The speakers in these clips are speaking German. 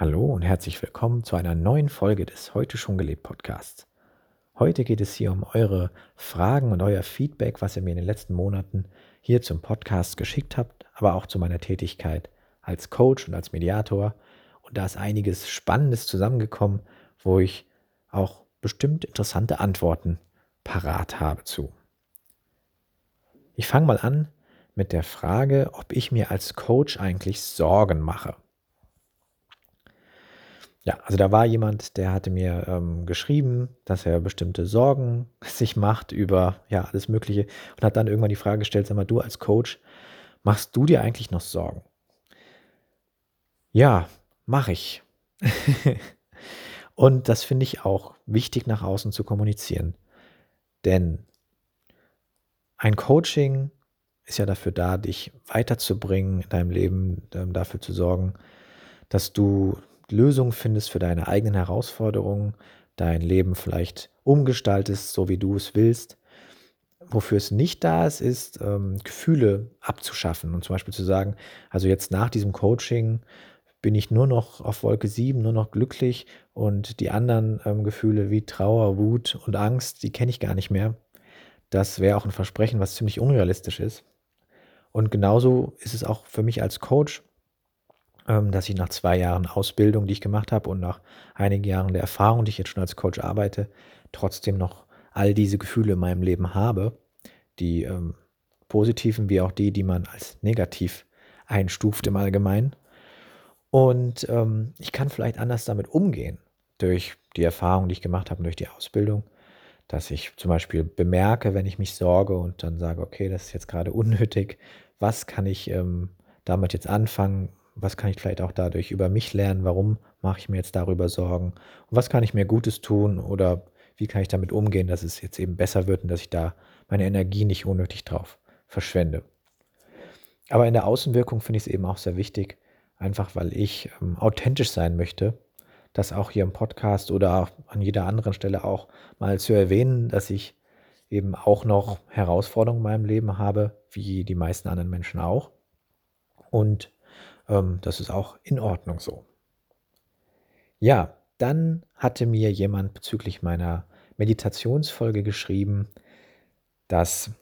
Hallo und herzlich willkommen zu einer neuen Folge des Heute schon gelebt Podcasts. Heute geht es hier um eure Fragen und euer Feedback, was ihr mir in den letzten Monaten hier zum Podcast geschickt habt, aber auch zu meiner Tätigkeit als Coach und als Mediator. Und da ist einiges Spannendes zusammengekommen, wo ich auch bestimmt interessante Antworten parat habe zu. Ich fange mal an mit der Frage, ob ich mir als Coach eigentlich Sorgen mache. Ja, also da war jemand, der hatte mir ähm, geschrieben, dass er bestimmte Sorgen sich macht über ja alles Mögliche und hat dann irgendwann die Frage gestellt: Sag mal, du als Coach, machst du dir eigentlich noch Sorgen? Ja, mache ich. und das finde ich auch wichtig nach außen zu kommunizieren. Denn ein Coaching ist ja dafür da, dich weiterzubringen in deinem Leben, ähm, dafür zu sorgen, dass du Lösungen findest für deine eigenen Herausforderungen, dein Leben vielleicht umgestaltest, so wie du es willst. Wofür es nicht da ist, ist ähm, Gefühle abzuschaffen und zum Beispiel zu sagen, also jetzt nach diesem Coaching bin ich nur noch auf Wolke 7, nur noch glücklich und die anderen ähm, Gefühle wie Trauer, Wut und Angst, die kenne ich gar nicht mehr. Das wäre auch ein Versprechen, was ziemlich unrealistisch ist. Und genauso ist es auch für mich als Coach, ähm, dass ich nach zwei Jahren Ausbildung, die ich gemacht habe und nach einigen Jahren der Erfahrung, die ich jetzt schon als Coach arbeite, trotzdem noch all diese Gefühle in meinem Leben habe, die ähm, positiven wie auch die, die man als negativ einstuft im Allgemeinen. Und ähm, ich kann vielleicht anders damit umgehen durch die Erfahrung, die ich gemacht habe durch die Ausbildung, dass ich zum Beispiel bemerke, wenn ich mich sorge und dann sage, okay, das ist jetzt gerade unnötig, was kann ich ähm, damit jetzt anfangen, was kann ich vielleicht auch dadurch über mich lernen, warum mache ich mir jetzt darüber Sorgen und was kann ich mir Gutes tun oder wie kann ich damit umgehen, dass es jetzt eben besser wird und dass ich da meine Energie nicht unnötig drauf verschwende. Aber in der Außenwirkung finde ich es eben auch sehr wichtig, einfach weil ich ähm, authentisch sein möchte, das auch hier im Podcast oder an jeder anderen Stelle auch mal zu erwähnen, dass ich eben auch noch Herausforderungen in meinem Leben habe, wie die meisten anderen Menschen auch. Und ähm, das ist auch in Ordnung so. Ja, dann hatte mir jemand bezüglich meiner Meditationsfolge geschrieben, dass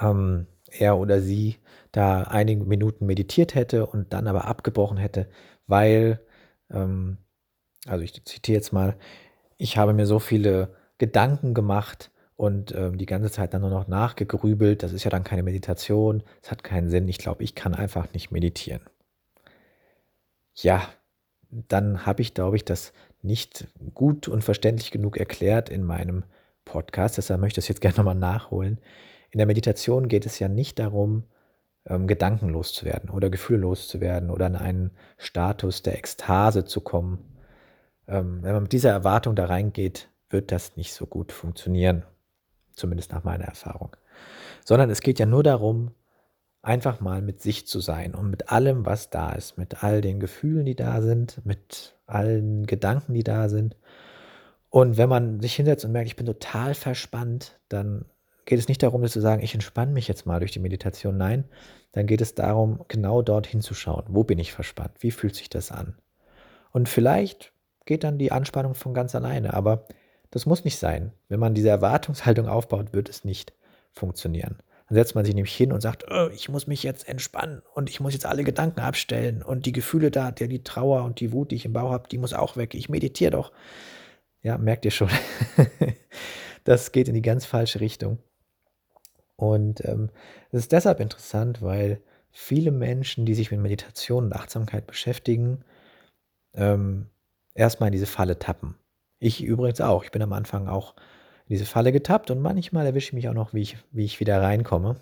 ähm, er oder sie da einige Minuten meditiert hätte und dann aber abgebrochen hätte, weil, ähm, also ich zitiere jetzt mal, ich habe mir so viele Gedanken gemacht und ähm, die ganze Zeit dann nur noch nachgegrübelt. Das ist ja dann keine Meditation, es hat keinen Sinn. Ich glaube, ich kann einfach nicht meditieren. Ja, dann habe ich, glaube ich, das nicht gut und verständlich genug erklärt in meinem Podcast. Deshalb möchte ich das jetzt gerne nochmal nachholen. In der Meditation geht es ja nicht darum, ähm, gedankenlos zu werden oder gefühllos zu werden oder in einen Status der Ekstase zu kommen. Ähm, wenn man mit dieser Erwartung da reingeht, wird das nicht so gut funktionieren zumindest nach meiner Erfahrung. Sondern es geht ja nur darum, einfach mal mit sich zu sein und mit allem, was da ist, mit all den Gefühlen, die da sind, mit allen Gedanken, die da sind. Und wenn man sich hinsetzt und merkt, ich bin total verspannt, dann geht es nicht darum, zu sagen, ich entspanne mich jetzt mal durch die Meditation. Nein, dann geht es darum, genau dort hinzuschauen. Wo bin ich verspannt? Wie fühlt sich das an? Und vielleicht geht dann die Anspannung von ganz alleine, aber das muss nicht sein. Wenn man diese Erwartungshaltung aufbaut, wird es nicht funktionieren. Dann setzt man sich nämlich hin und sagt, oh, ich muss mich jetzt entspannen und ich muss jetzt alle Gedanken abstellen und die Gefühle da, die, die Trauer und die Wut, die ich im Bauch habe, die muss auch weg. Ich meditiere doch. Ja, merkt ihr schon. das geht in die ganz falsche Richtung. Und ähm, es ist deshalb interessant, weil viele Menschen, die sich mit Meditation und Achtsamkeit beschäftigen, ähm, erstmal in diese Falle tappen. Ich übrigens auch. Ich bin am Anfang auch in diese Falle getappt und manchmal erwische ich mich auch noch, wie ich, wie ich wieder reinkomme.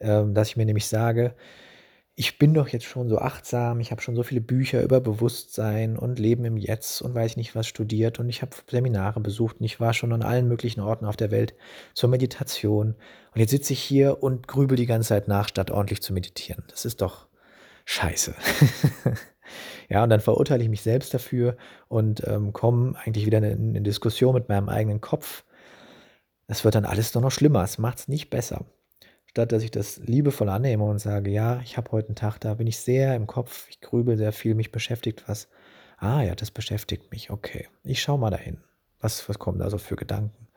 Ähm, dass ich mir nämlich sage, ich bin doch jetzt schon so achtsam, ich habe schon so viele Bücher über Bewusstsein und Leben im Jetzt und weiß nicht was studiert und ich habe Seminare besucht und ich war schon an allen möglichen Orten auf der Welt zur Meditation und jetzt sitze ich hier und grübel die ganze Zeit nach, statt ordentlich zu meditieren. Das ist doch scheiße. Ja, und dann verurteile ich mich selbst dafür und ähm, komme eigentlich wieder in eine Diskussion mit meinem eigenen Kopf. Es wird dann alles nur noch schlimmer. Es macht es nicht besser. statt dass ich das liebevoll annehme und sage, ja, ich habe heute einen Tag, da bin ich sehr im Kopf, ich grübel sehr viel, mich beschäftigt was. Ah ja, das beschäftigt mich, okay. Ich schaue mal dahin. Was, was kommen da so für Gedanken?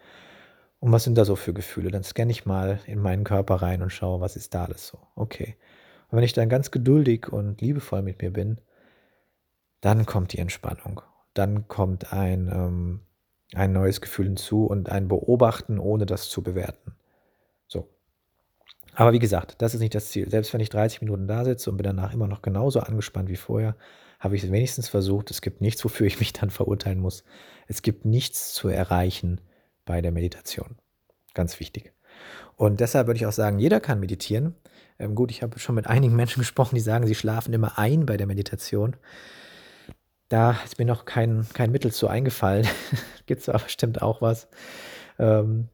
Und was sind da so für Gefühle? Dann scanne ich mal in meinen Körper rein und schaue, was ist da alles so. Okay. Und wenn ich dann ganz geduldig und liebevoll mit mir bin, dann kommt die Entspannung. Dann kommt ein, ähm, ein neues Gefühl hinzu und ein Beobachten, ohne das zu bewerten. So. Aber wie gesagt, das ist nicht das Ziel. Selbst wenn ich 30 Minuten da sitze und bin danach immer noch genauso angespannt wie vorher, habe ich es wenigstens versucht. Es gibt nichts, wofür ich mich dann verurteilen muss. Es gibt nichts zu erreichen bei der Meditation. Ganz wichtig. Und deshalb würde ich auch sagen, jeder kann meditieren. Ähm, gut, ich habe schon mit einigen Menschen gesprochen, die sagen, sie schlafen immer ein bei der Meditation. Da ist mir noch kein, kein Mittel zu eingefallen. Gibt es aber bestimmt auch was, ähm,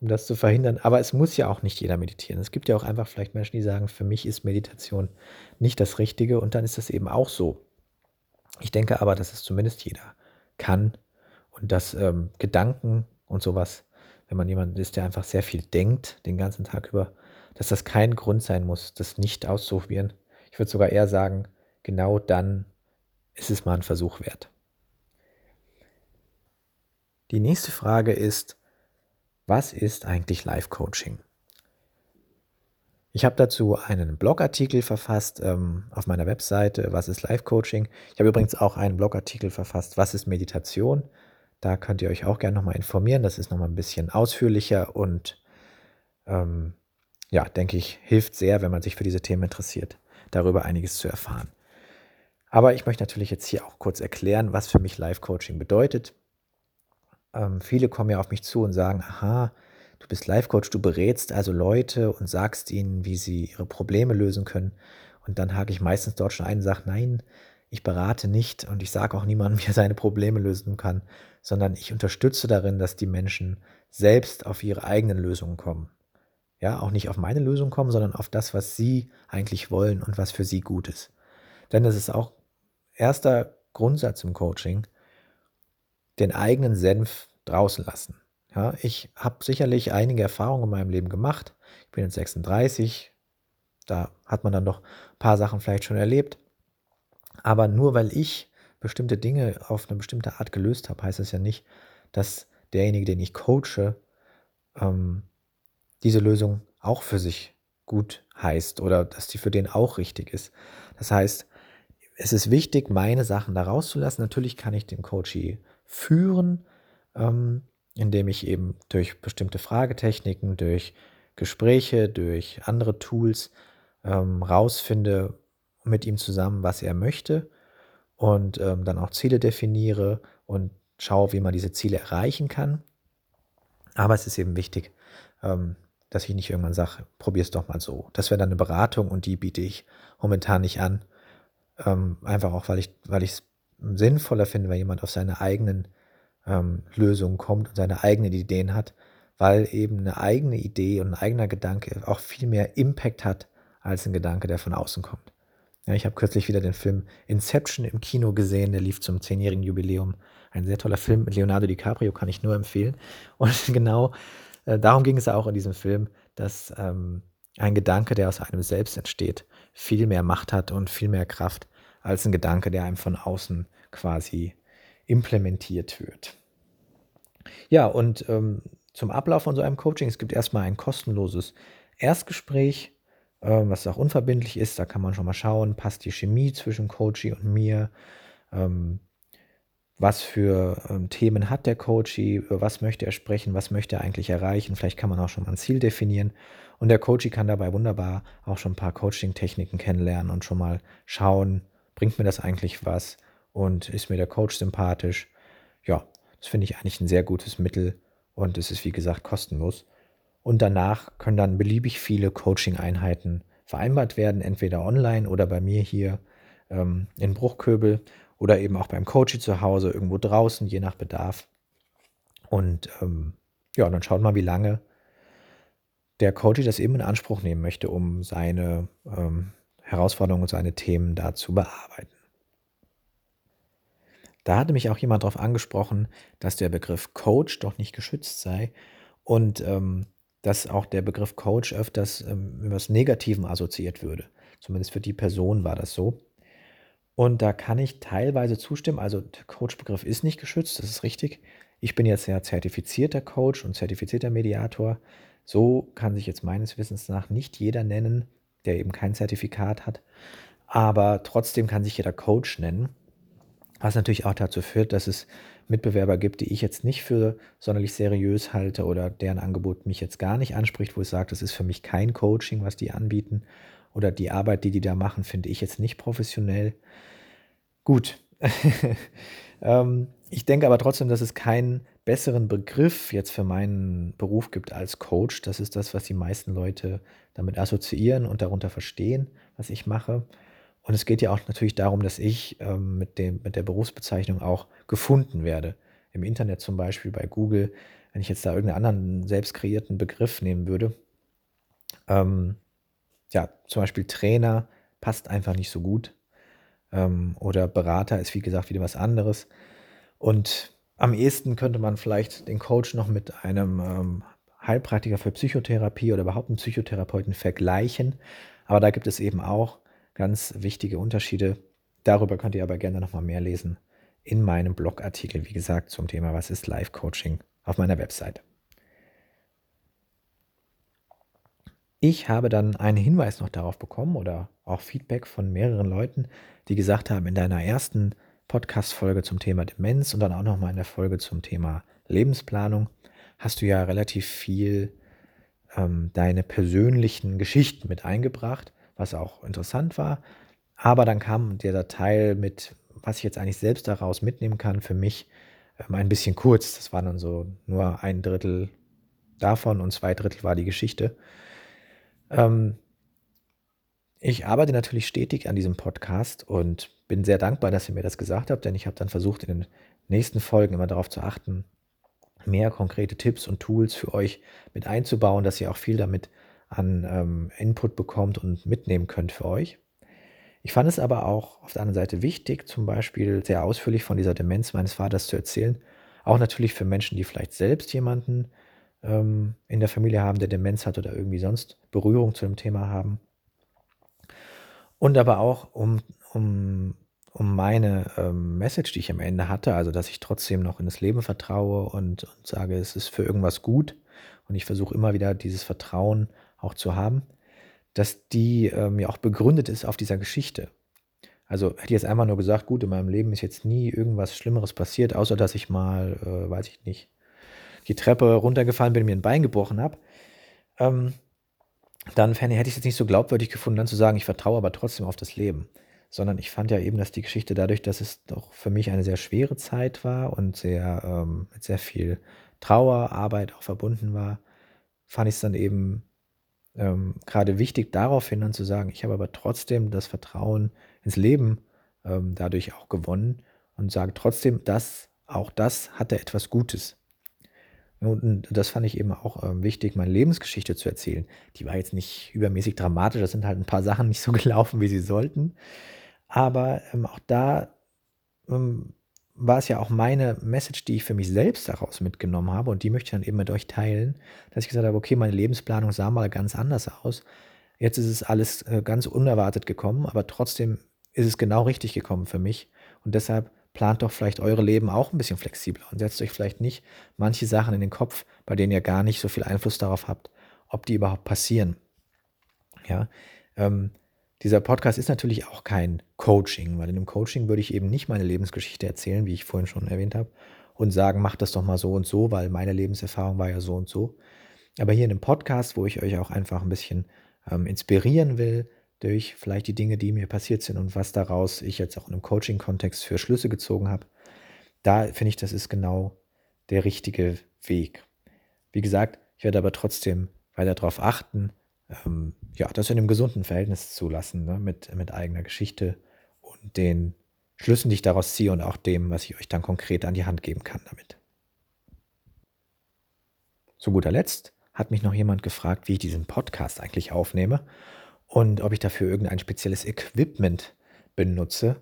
um das zu verhindern. Aber es muss ja auch nicht jeder meditieren. Es gibt ja auch einfach vielleicht Menschen, die sagen, für mich ist Meditation nicht das Richtige und dann ist das eben auch so. Ich denke aber, dass es zumindest jeder kann und dass ähm, Gedanken und sowas, wenn man jemand ist, der einfach sehr viel denkt den ganzen Tag über, dass das kein Grund sein muss, das nicht auszuprobieren. Ich würde sogar eher sagen, genau dann ist es mal ein Versuch wert. Die nächste Frage ist, was ist eigentlich Life-Coaching? Ich habe dazu einen Blogartikel verfasst ähm, auf meiner Webseite, was ist Life-Coaching. Ich habe übrigens auch einen Blogartikel verfasst, was ist Meditation. Da könnt ihr euch auch gerne nochmal informieren. Das ist nochmal ein bisschen ausführlicher und ähm, ja, denke ich, hilft sehr, wenn man sich für diese Themen interessiert, darüber einiges zu erfahren. Aber ich möchte natürlich jetzt hier auch kurz erklären, was für mich Life-Coaching bedeutet. Ähm, viele kommen ja auf mich zu und sagen, aha, du bist Life-Coach, du berätst also Leute und sagst ihnen, wie sie ihre Probleme lösen können. Und dann hake ich meistens dort schon ein und sage, nein, ich berate nicht und ich sage auch niemandem, wie er seine Probleme lösen kann, sondern ich unterstütze darin, dass die Menschen selbst auf ihre eigenen Lösungen kommen. Ja, auch nicht auf meine Lösung kommen, sondern auf das, was sie eigentlich wollen und was für sie gut ist. Denn das ist auch erster Grundsatz im Coaching, den eigenen Senf draußen lassen. Ja, ich habe sicherlich einige Erfahrungen in meinem Leben gemacht. Ich bin jetzt 36, da hat man dann doch ein paar Sachen vielleicht schon erlebt. Aber nur weil ich bestimmte Dinge auf eine bestimmte Art gelöst habe, heißt es ja nicht, dass derjenige, den ich coache, ähm, diese Lösung auch für sich gut heißt oder dass die für den auch richtig ist. Das heißt, es ist wichtig, meine Sachen da rauszulassen. Natürlich kann ich den Coachee führen, ähm, indem ich eben durch bestimmte Fragetechniken, durch Gespräche, durch andere Tools ähm, rausfinde mit ihm zusammen, was er möchte und ähm, dann auch Ziele definiere und schaue, wie man diese Ziele erreichen kann. Aber es ist eben wichtig, ähm, dass ich nicht irgendwann sage, probier es doch mal so. Das wäre dann eine Beratung und die biete ich momentan nicht an. Ähm, einfach auch, weil ich weil es sinnvoller finde, wenn jemand auf seine eigenen ähm, Lösungen kommt und seine eigenen Ideen hat, weil eben eine eigene Idee und ein eigener Gedanke auch viel mehr Impact hat als ein Gedanke, der von außen kommt. Ja, ich habe kürzlich wieder den Film Inception im Kino gesehen, der lief zum zehnjährigen Jubiläum. Ein sehr toller Film mit Leonardo DiCaprio, kann ich nur empfehlen. Und genau äh, darum ging es auch in diesem Film, dass ähm, ein Gedanke, der aus einem selbst entsteht, viel mehr Macht hat und viel mehr Kraft als ein Gedanke, der einem von außen quasi implementiert wird. Ja, und ähm, zum Ablauf von so einem Coaching, es gibt erstmal ein kostenloses Erstgespräch ähm, was auch unverbindlich ist. Da kann man schon mal schauen, passt die Chemie zwischen Coachy und mir. Ähm, was für ähm, Themen hat der Coachy, über was möchte er sprechen, was möchte er eigentlich erreichen. Vielleicht kann man auch schon mal ein Ziel definieren. Und der Coachy kann dabei wunderbar auch schon ein paar Coaching-Techniken kennenlernen und schon mal schauen, bringt mir das eigentlich was und ist mir der Coach sympathisch. Ja, das finde ich eigentlich ein sehr gutes Mittel und es ist wie gesagt kostenlos. Und danach können dann beliebig viele Coaching-Einheiten vereinbart werden, entweder online oder bei mir hier ähm, in Bruchköbel oder eben auch beim Coaching zu Hause, irgendwo draußen, je nach Bedarf. Und ähm, ja, dann schaut mal, wie lange der Coach das eben in Anspruch nehmen möchte, um seine ähm, Herausforderungen und seine Themen da zu bearbeiten. Da hatte mich auch jemand darauf angesprochen, dass der Begriff Coach doch nicht geschützt sei. Und ähm, dass auch der Begriff Coach öfters ähm, mit was Negativem assoziiert würde. Zumindest für die Person war das so. Und da kann ich teilweise zustimmen. Also der Coach-Begriff ist nicht geschützt, das ist richtig. Ich bin jetzt ja zertifizierter Coach und zertifizierter Mediator. So kann sich jetzt meines Wissens nach nicht jeder nennen, der eben kein Zertifikat hat. Aber trotzdem kann sich jeder Coach nennen. Was natürlich auch dazu führt, dass es Mitbewerber gibt, die ich jetzt nicht für sonderlich seriös halte oder deren Angebot mich jetzt gar nicht anspricht, wo ich sage, das ist für mich kein Coaching, was die anbieten oder die Arbeit, die die da machen, finde ich jetzt nicht professionell. Gut. ähm, ich denke aber trotzdem, dass es keinen besseren Begriff jetzt für meinen Beruf gibt als Coach. Das ist das, was die meisten Leute damit assoziieren und darunter verstehen, was ich mache. Und es geht ja auch natürlich darum, dass ich ähm, mit, dem, mit der Berufsbezeichnung auch gefunden werde. Im Internet zum Beispiel bei Google, wenn ich jetzt da irgendeinen anderen selbst kreierten Begriff nehmen würde. Ähm, ja, zum Beispiel Trainer passt einfach nicht so gut. Ähm, oder Berater ist wie gesagt wieder was anderes. Und am ehesten könnte man vielleicht den Coach noch mit einem ähm, Heilpraktiker für Psychotherapie oder überhaupt einen Psychotherapeuten vergleichen. Aber da gibt es eben auch ganz wichtige Unterschiede. Darüber könnt ihr aber gerne nochmal mehr lesen in meinem Blogartikel, wie gesagt, zum Thema Was ist Live-Coaching auf meiner Website. Ich habe dann einen Hinweis noch darauf bekommen oder auch Feedback von mehreren Leuten, die gesagt haben, in deiner ersten Podcast-Folge zum Thema Demenz und dann auch nochmal in der Folge zum Thema Lebensplanung hast du ja relativ viel ähm, deine persönlichen Geschichten mit eingebracht was auch interessant war. Aber dann kam dieser Teil mit, was ich jetzt eigentlich selbst daraus mitnehmen kann, für mich ähm, ein bisschen kurz. Das war dann so nur ein Drittel davon und zwei Drittel war die Geschichte. Ähm, ich arbeite natürlich stetig an diesem Podcast und bin sehr dankbar, dass ihr mir das gesagt habt, denn ich habe dann versucht, in den nächsten Folgen immer darauf zu achten, mehr konkrete Tipps und Tools für euch mit einzubauen, dass ihr auch viel damit an ähm, Input bekommt und mitnehmen könnt für euch. Ich fand es aber auch auf der anderen Seite wichtig, zum Beispiel sehr ausführlich von dieser Demenz meines Vaters zu erzählen. Auch natürlich für Menschen, die vielleicht selbst jemanden ähm, in der Familie haben, der Demenz hat oder irgendwie sonst Berührung zu dem Thema haben. Und aber auch um, um, um meine ähm, Message, die ich am Ende hatte, also dass ich trotzdem noch in das Leben vertraue und, und sage, es ist für irgendwas gut. Und ich versuche immer wieder dieses Vertrauen auch zu haben, dass die ähm, ja auch begründet ist auf dieser Geschichte. Also hätte ich jetzt einfach nur gesagt, gut, in meinem Leben ist jetzt nie irgendwas Schlimmeres passiert, außer dass ich mal, äh, weiß ich nicht, die Treppe runtergefallen bin und mir ein Bein gebrochen habe, ähm, dann hätte ich es jetzt nicht so glaubwürdig gefunden, dann zu sagen, ich vertraue aber trotzdem auf das Leben. Sondern ich fand ja eben, dass die Geschichte dadurch, dass es doch für mich eine sehr schwere Zeit war und sehr ähm, mit sehr viel Trauer, Arbeit auch verbunden war, fand ich es dann eben ähm, gerade wichtig, daraufhin dann zu sagen, ich habe aber trotzdem das Vertrauen ins Leben ähm, dadurch auch gewonnen und sage trotzdem, dass auch das hatte etwas Gutes. Und das fand ich eben auch ähm, wichtig, meine Lebensgeschichte zu erzählen. Die war jetzt nicht übermäßig dramatisch, das sind halt ein paar Sachen nicht so gelaufen, wie sie sollten. Aber ähm, auch da ähm, war es ja auch meine Message, die ich für mich selbst daraus mitgenommen habe und die möchte ich dann eben mit euch teilen, dass ich gesagt habe, okay, meine Lebensplanung sah mal ganz anders aus. Jetzt ist es alles äh, ganz unerwartet gekommen, aber trotzdem ist es genau richtig gekommen für mich und deshalb plant doch vielleicht eure Leben auch ein bisschen flexibler und setzt euch vielleicht nicht manche Sachen in den Kopf, bei denen ihr gar nicht so viel Einfluss darauf habt, ob die überhaupt passieren. Ja, ähm, dieser Podcast ist natürlich auch kein Coaching, weil in einem Coaching würde ich eben nicht meine Lebensgeschichte erzählen, wie ich vorhin schon erwähnt habe, und sagen, mach das doch mal so und so, weil meine Lebenserfahrung war ja so und so. Aber hier in einem Podcast, wo ich euch auch einfach ein bisschen ähm, inspirieren will, durch vielleicht die Dinge, die mir passiert sind und was daraus ich jetzt auch in einem Coaching-Kontext für Schlüsse gezogen habe, da finde ich, das ist genau der richtige Weg. Wie gesagt, ich werde aber trotzdem weiter darauf achten, ähm, ja, das in einem gesunden Verhältnis zu lassen, ne, mit, mit eigener Geschichte und den Schlüssen, die ich daraus ziehe und auch dem, was ich euch dann konkret an die Hand geben kann damit. Zu guter Letzt hat mich noch jemand gefragt, wie ich diesen Podcast eigentlich aufnehme und ob ich dafür irgendein spezielles Equipment benutze.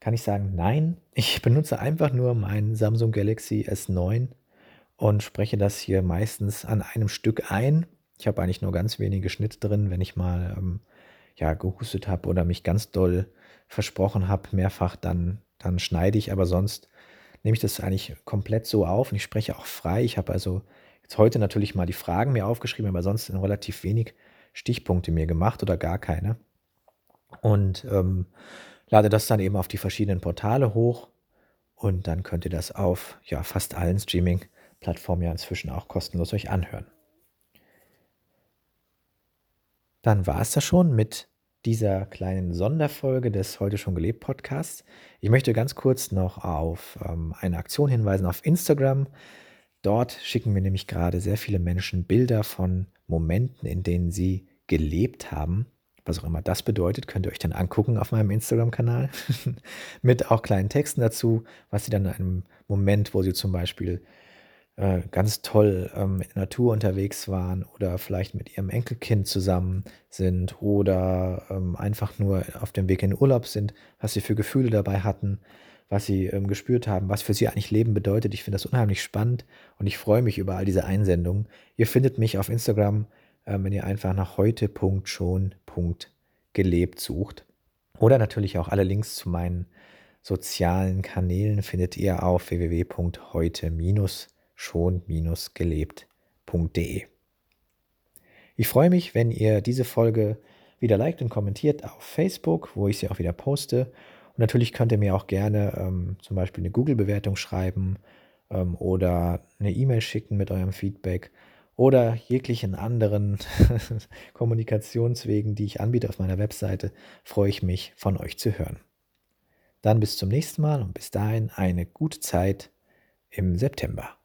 Kann ich sagen, nein, ich benutze einfach nur meinen Samsung Galaxy S9 und spreche das hier meistens an einem Stück ein Ich habe eigentlich nur ganz wenige Schnitte drin, wenn ich mal ähm, ja, gehustet habe oder mich ganz doll versprochen habe, mehrfach, dann, dann schneide ich. Aber sonst nehme ich das eigentlich komplett so auf und ich spreche auch frei. Ich habe also jetzt heute natürlich mal die Fragen mir aufgeschrieben, aber sonst relativ wenig Stichpunkte mir gemacht oder gar keine. Und ähm, lade das dann eben auf die verschiedenen Portale hoch und dann könnt ihr das auf ja, fast allen Streaming-Plattformen ja inzwischen auch kostenlos euch anhören. Dann war es das schon mit dieser kleinen Sonderfolge des Heute schon gelebt Podcasts. Ich möchte ganz kurz noch auf ähm, eine Aktion hinweisen auf Instagram. Dort schicken mir nämlich gerade sehr viele Menschen Bilder von Momenten, in denen sie gelebt haben. Was auch immer das bedeutet, könnt ihr euch dann angucken auf meinem Instagram-Kanal. Mit auch kleinen Texten dazu, was sie dann in einem Moment, wo sie zum Beispiel äh, ganz toll ähm, in der Natur unterwegs waren oder vielleicht mit ihrem Enkelkind zusammen sind oder ähm, einfach nur auf dem Weg in den Urlaub sind, was sie für Gefühle dabei hatten, was sie ähm, gespürt haben, was für sie eigentlich Leben bedeutet. Ich finde das unheimlich spannend und ich freue mich über all diese Einsendungen. Ihr findet mich auf Instagram, äh, wenn ihr einfach nach heute.schon.gelebt sucht. Oder natürlich auch alle Links zu meinen sozialen Kanälen findet ihr auf www.heute-gelebt.com schon-gelebt.de. Ich freue mich, wenn ihr diese Folge wieder liked und kommentiert auf Facebook, wo ich sie auch wieder poste. Und natürlich könnt ihr mir auch gerne ähm, zum Beispiel eine Google-Bewertung schreiben ähm, oder eine E-Mail schicken mit eurem Feedback oder jeglichen anderen Kommunikationswegen, die ich anbiete auf meiner Webseite, freue ich mich, von euch zu hören. Dann bis zum nächsten Mal und bis dahin eine gute Zeit im September.